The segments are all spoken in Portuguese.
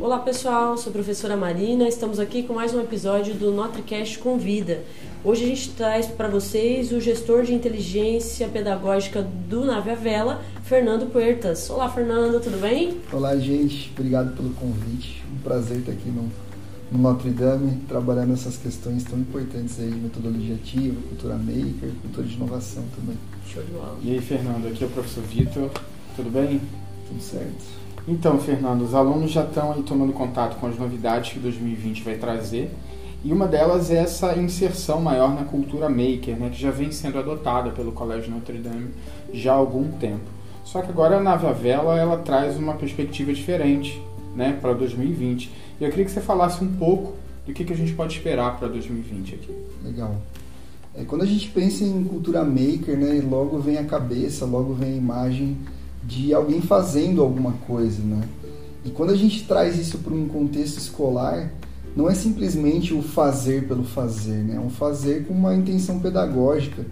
Olá pessoal, sou a professora Marina, estamos aqui com mais um episódio do NotriCast Convida. Hoje a gente traz para vocês o gestor de inteligência pedagógica do Nave a Vela, Fernando Puertas. Olá Fernando, tudo bem? Olá gente, obrigado pelo convite, um prazer estar aqui no, no Notre Dame, trabalhando essas questões tão importantes aí de metodologia ativa, cultura maker, cultura de inovação também. Show de bola. E aí Fernando, aqui é o professor Vitor, tudo bem? Tudo certo. Então, Fernando, os alunos já estão aí tomando contato com as novidades que 2020 vai trazer. E uma delas é essa inserção maior na cultura maker, né, que já vem sendo adotada pelo Colégio Notre Dame já há algum tempo. Só que agora a Nave Vela ela traz uma perspectiva diferente né, para 2020. E eu queria que você falasse um pouco do que, que a gente pode esperar para 2020 aqui. Legal. É, quando a gente pensa em cultura maker, né, logo vem a cabeça, logo vem a imagem de alguém fazendo alguma coisa, né? E quando a gente traz isso para um contexto escolar, não é simplesmente o fazer pelo fazer, né? É um fazer com uma intenção pedagógica,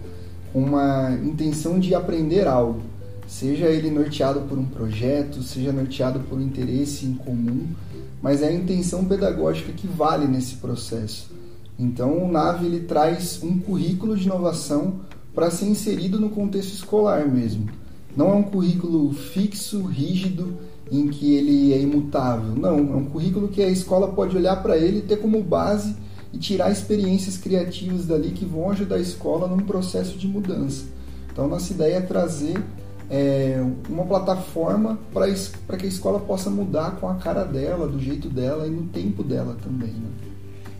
com uma intenção de aprender algo, seja ele norteado por um projeto, seja norteado por um interesse em comum, mas é a intenção pedagógica que vale nesse processo. Então, o NAVE ele traz um currículo de inovação para ser inserido no contexto escolar mesmo. Não é um currículo fixo, rígido, em que ele é imutável. Não, é um currículo que a escola pode olhar para ele, ter como base e tirar experiências criativas dali que vão ajudar a escola num processo de mudança. Então, nossa ideia é trazer é, uma plataforma para que a escola possa mudar com a cara dela, do jeito dela e no tempo dela também. Né?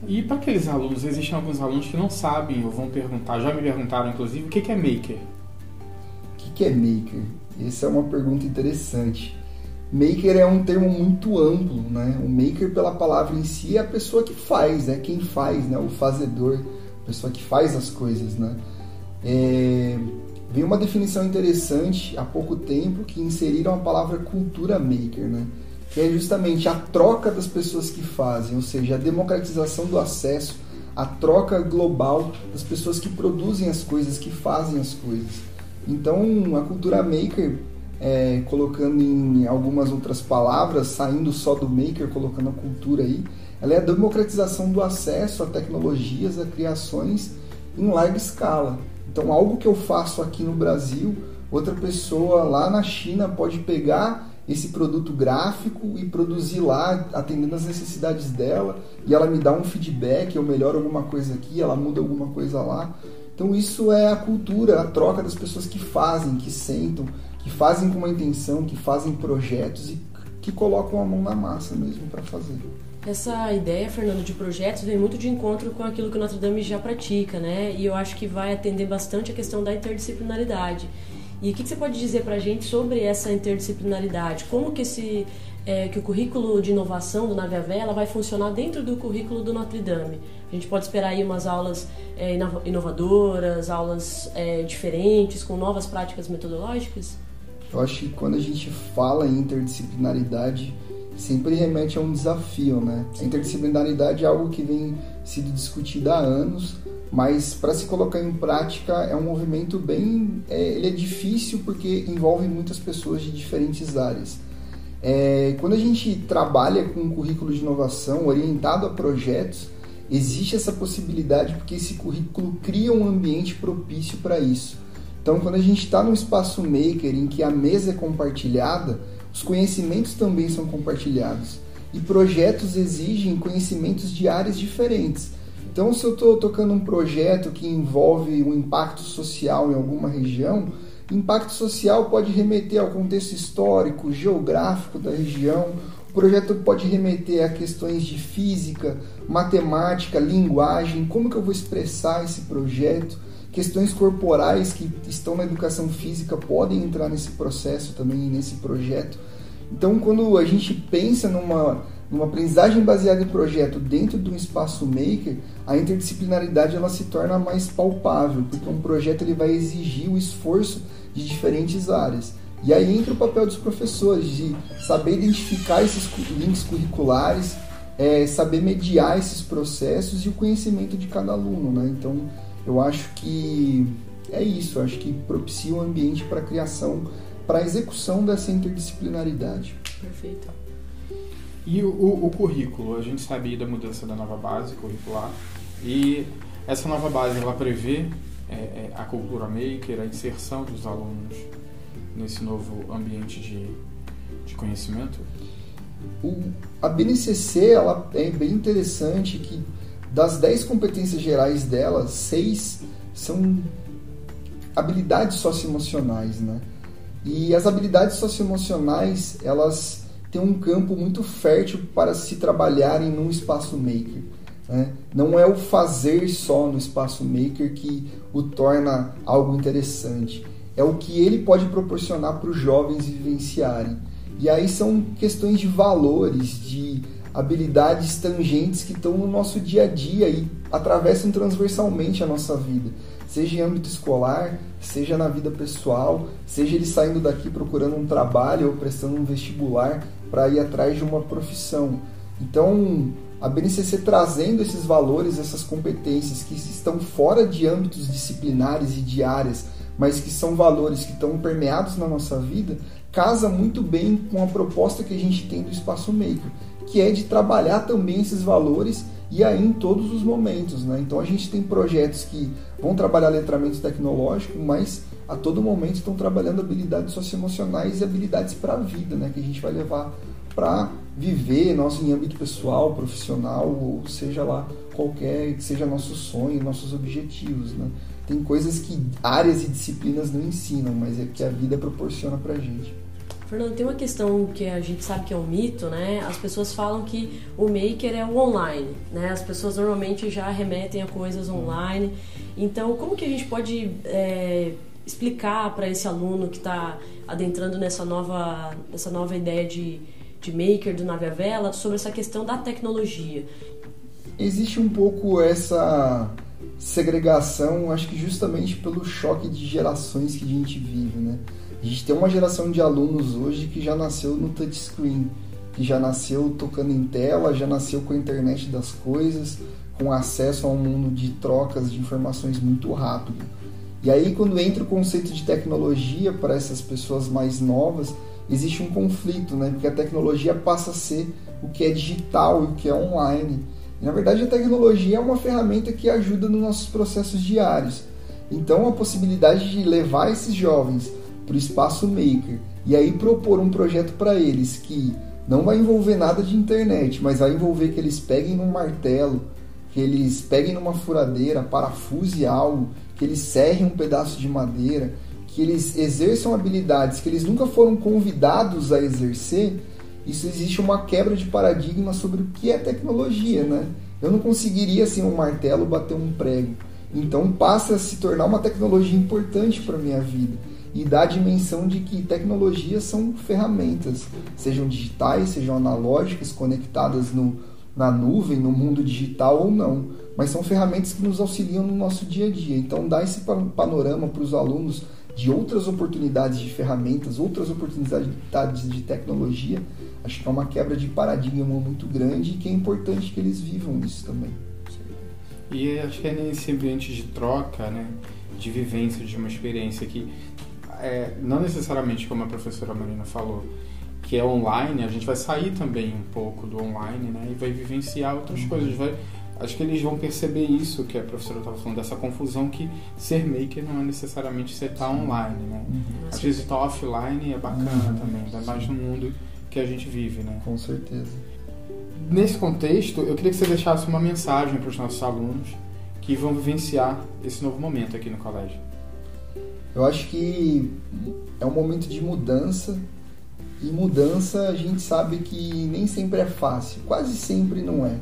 E para aqueles alunos, existem alguns alunos que não sabem ou vão perguntar, já me perguntaram inclusive, o que é maker? Que é maker? Essa é uma pergunta interessante. Maker é um termo muito amplo, né? O maker, pela palavra em si, é a pessoa que faz, é quem faz, né? O fazedor, a pessoa que faz as coisas, né? É... Uma definição interessante há pouco tempo que inseriram a palavra cultura maker, né? Que é justamente a troca das pessoas que fazem, ou seja, a democratização do acesso, a troca global das pessoas que produzem as coisas, que fazem as coisas. Então, a cultura maker, é, colocando em algumas outras palavras, saindo só do maker, colocando a cultura aí, ela é a democratização do acesso a tecnologias, a criações em larga escala. Então, algo que eu faço aqui no Brasil, outra pessoa lá na China pode pegar esse produto gráfico e produzir lá, atendendo as necessidades dela, e ela me dá um feedback, eu melhoro alguma coisa aqui, ela muda alguma coisa lá. Então isso é a cultura, a troca das pessoas que fazem, que sentam, que fazem com uma intenção, que fazem projetos e que colocam a mão na massa mesmo para fazer. Essa ideia, Fernando, de projetos vem muito de encontro com aquilo que Notre Dame já pratica, né? E eu acho que vai atender bastante a questão da interdisciplinaridade. E o que, você pode dizer para a gente sobre essa interdisciplinaridade? Como que esse é, que o currículo de inovação do Nave Vela vai funcionar dentro do currículo do Notre Dame? A gente pode esperar aí umas aulas é, inovadoras, aulas é, diferentes, com novas práticas metodológicas? Eu acho que quando a gente fala em interdisciplinaridade, sempre remete a um desafio, né? A interdisciplinaridade é algo que vem sido discutido há anos, mas para se colocar em prática é um movimento bem, é, ele é difícil porque envolve muitas pessoas de diferentes áreas. É, quando a gente trabalha com um currículo de inovação orientado a projetos, existe essa possibilidade porque esse currículo cria um ambiente propício para isso. Então, quando a gente está no espaço maker em que a mesa é compartilhada, os conhecimentos também são compartilhados. E projetos exigem conhecimentos de áreas diferentes. Então, se eu estou tocando um projeto que envolve um impacto social em alguma região, impacto social pode remeter ao contexto histórico, geográfico da região, projeto pode remeter a questões de física, matemática, linguagem, como que eu vou expressar esse projeto, questões corporais que estão na educação física podem entrar nesse processo também, nesse projeto. Então, quando a gente pensa numa, numa aprendizagem baseada em projeto dentro de um espaço maker, a interdisciplinaridade ela se torna mais palpável, porque um projeto ele vai exigir o esforço de diferentes áreas. E aí entra o papel dos professores de saber identificar esses links curriculares, é, saber mediar esses processos e o conhecimento de cada aluno, né? Então, eu acho que é isso, eu acho que propicia um ambiente para a criação, para a execução dessa interdisciplinaridade. Perfeito. E o, o, o, currículo, a gente sabia da mudança da nova base curricular e essa nova base ela prevê é, é, a cultura maker, a inserção dos alunos nesse novo ambiente de, de conhecimento? O, a BNCC ela é bem interessante que das 10 competências gerais dela, seis são habilidades socioemocionais, né? E as habilidades socioemocionais, elas têm um campo muito fértil para se trabalharem num espaço maker. Né? Não é o fazer só no espaço maker que o torna algo interessante. É o que ele pode proporcionar para os jovens vivenciarem. E aí são questões de valores, de habilidades tangentes que estão no nosso dia a dia e atravessam transversalmente a nossa vida, seja em âmbito escolar, seja na vida pessoal, seja ele saindo daqui procurando um trabalho ou prestando um vestibular para ir atrás de uma profissão. Então, a BNCC trazendo esses valores, essas competências que estão fora de âmbitos disciplinares e de áreas, mas que são valores que estão permeados na nossa vida, casa muito bem com a proposta que a gente tem do Espaço Maker, que é de trabalhar também esses valores e aí em todos os momentos. Né? Então a gente tem projetos que vão trabalhar letramento tecnológico, mas a todo momento estão trabalhando habilidades socioemocionais e habilidades para a vida, né? que a gente vai levar para viver nosso em âmbito pessoal, profissional, ou seja lá qualquer que seja nosso sonho, nossos objetivos, né? Tem coisas que áreas e disciplinas não ensinam, mas é que a vida proporciona para gente. Fernando, tem uma questão que a gente sabe que é um mito, né? As pessoas falam que o maker é o online, né? As pessoas normalmente já remetem a coisas online. Então, como que a gente pode é, explicar para esse aluno que está adentrando nessa nova, nessa nova ideia de de maker do Nave à Vela sobre essa questão da tecnologia. Existe um pouco essa segregação, acho que justamente pelo choque de gerações que a gente vive, né? A gente tem uma geração de alunos hoje que já nasceu no touchscreen, que já nasceu tocando em tela, já nasceu com a internet das coisas, com acesso a um mundo de trocas de informações muito rápido. E aí, quando entra o conceito de tecnologia para essas pessoas mais novas, existe um conflito, né? Porque a tecnologia passa a ser o que é digital e o que é online. Na verdade, a tecnologia é uma ferramenta que ajuda nos nossos processos diários. Então, a possibilidade de levar esses jovens para o espaço maker e aí propor um projeto para eles que não vai envolver nada de internet, mas vai envolver que eles peguem num martelo, que eles peguem numa furadeira, parafuse algo, que eles serrem um pedaço de madeira, que eles exerçam habilidades que eles nunca foram convidados a exercer, isso existe uma quebra de paradigma sobre o que é tecnologia, né? Eu não conseguiria, sem um martelo, bater um prego. Então passa a se tornar uma tecnologia importante para minha vida e dá a dimensão de que tecnologias são ferramentas, sejam digitais, sejam analógicas, conectadas no, na nuvem, no mundo digital ou não, mas são ferramentas que nos auxiliam no nosso dia a dia. Então dá esse panorama para os alunos de outras oportunidades de ferramentas, outras oportunidades de tecnologia, acho que é uma quebra de paradigma muito grande e que é importante que eles vivam isso também. E acho que é nesse ambiente de troca, né, de vivência de uma experiência que é, não necessariamente como a professora Marina falou, que é online, a gente vai sair também um pouco do online, né, e vai vivenciar outras uhum. coisas, vai acho que eles vão perceber isso que a professora estava falando, dessa confusão que ser maker não é necessariamente ser estar online, né? Uhum. Às vezes estar offline é bacana uhum. também, ainda mais no mundo que a gente vive, né? Com certeza. Nesse contexto, eu queria que você deixasse uma mensagem para os nossos alunos que vão vivenciar esse novo momento aqui no colégio. Eu acho que é um momento de mudança e mudança a gente sabe que nem sempre é fácil, quase sempre não é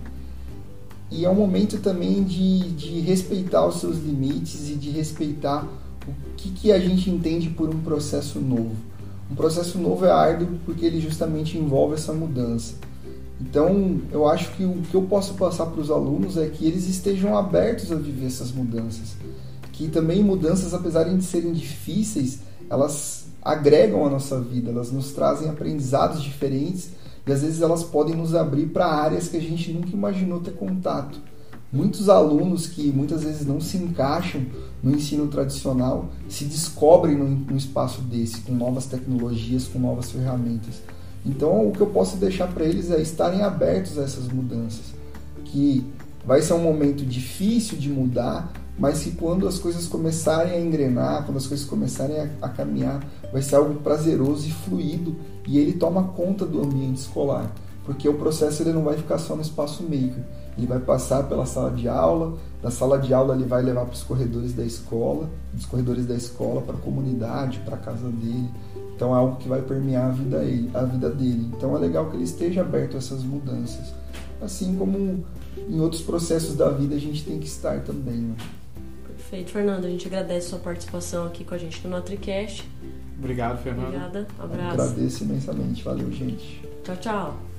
e é um momento também de, de respeitar os seus limites e de respeitar o que, que a gente entende por um processo novo. Um processo novo é árduo porque ele justamente envolve essa mudança. Então, eu acho que o que eu posso passar para os alunos é que eles estejam abertos a viver essas mudanças. Que também mudanças, apesar de serem difíceis, elas agregam a nossa vida, elas nos trazem aprendizados diferentes e às vezes elas podem nos abrir para áreas que a gente nunca imaginou ter contato. Muitos alunos que muitas vezes não se encaixam no ensino tradicional se descobrem num, espaço desse, com novas tecnologias, com novas ferramentas. Então, o que eu posso deixar para eles é estarem abertos a essas mudanças, que vai ser um momento difícil de mudar, mas que quando as coisas começarem a engrenar, quando as coisas começarem a, a caminhar, vai ser algo prazeroso e fluido e ele toma conta do ambiente escolar, porque o processo ele não vai ficar só no espaço maker, ele vai passar pela sala de aula, da sala de aula ele vai levar para os corredores da escola, dos corredores da escola para a comunidade, para a casa dele. Então é algo que vai permear a vida, ele, a vida dele. Então é legal que ele esteja aberto a essas mudanças. Assim como em outros processos da vida a gente tem que estar também. Né? Perfeito, Fernando. A gente agradece a sua participação aqui com a gente no NutriCast. Obrigado, Fernando. Obrigada. Um abraço. Agradeço imensamente. Valeu, gente. Tchau, tchau.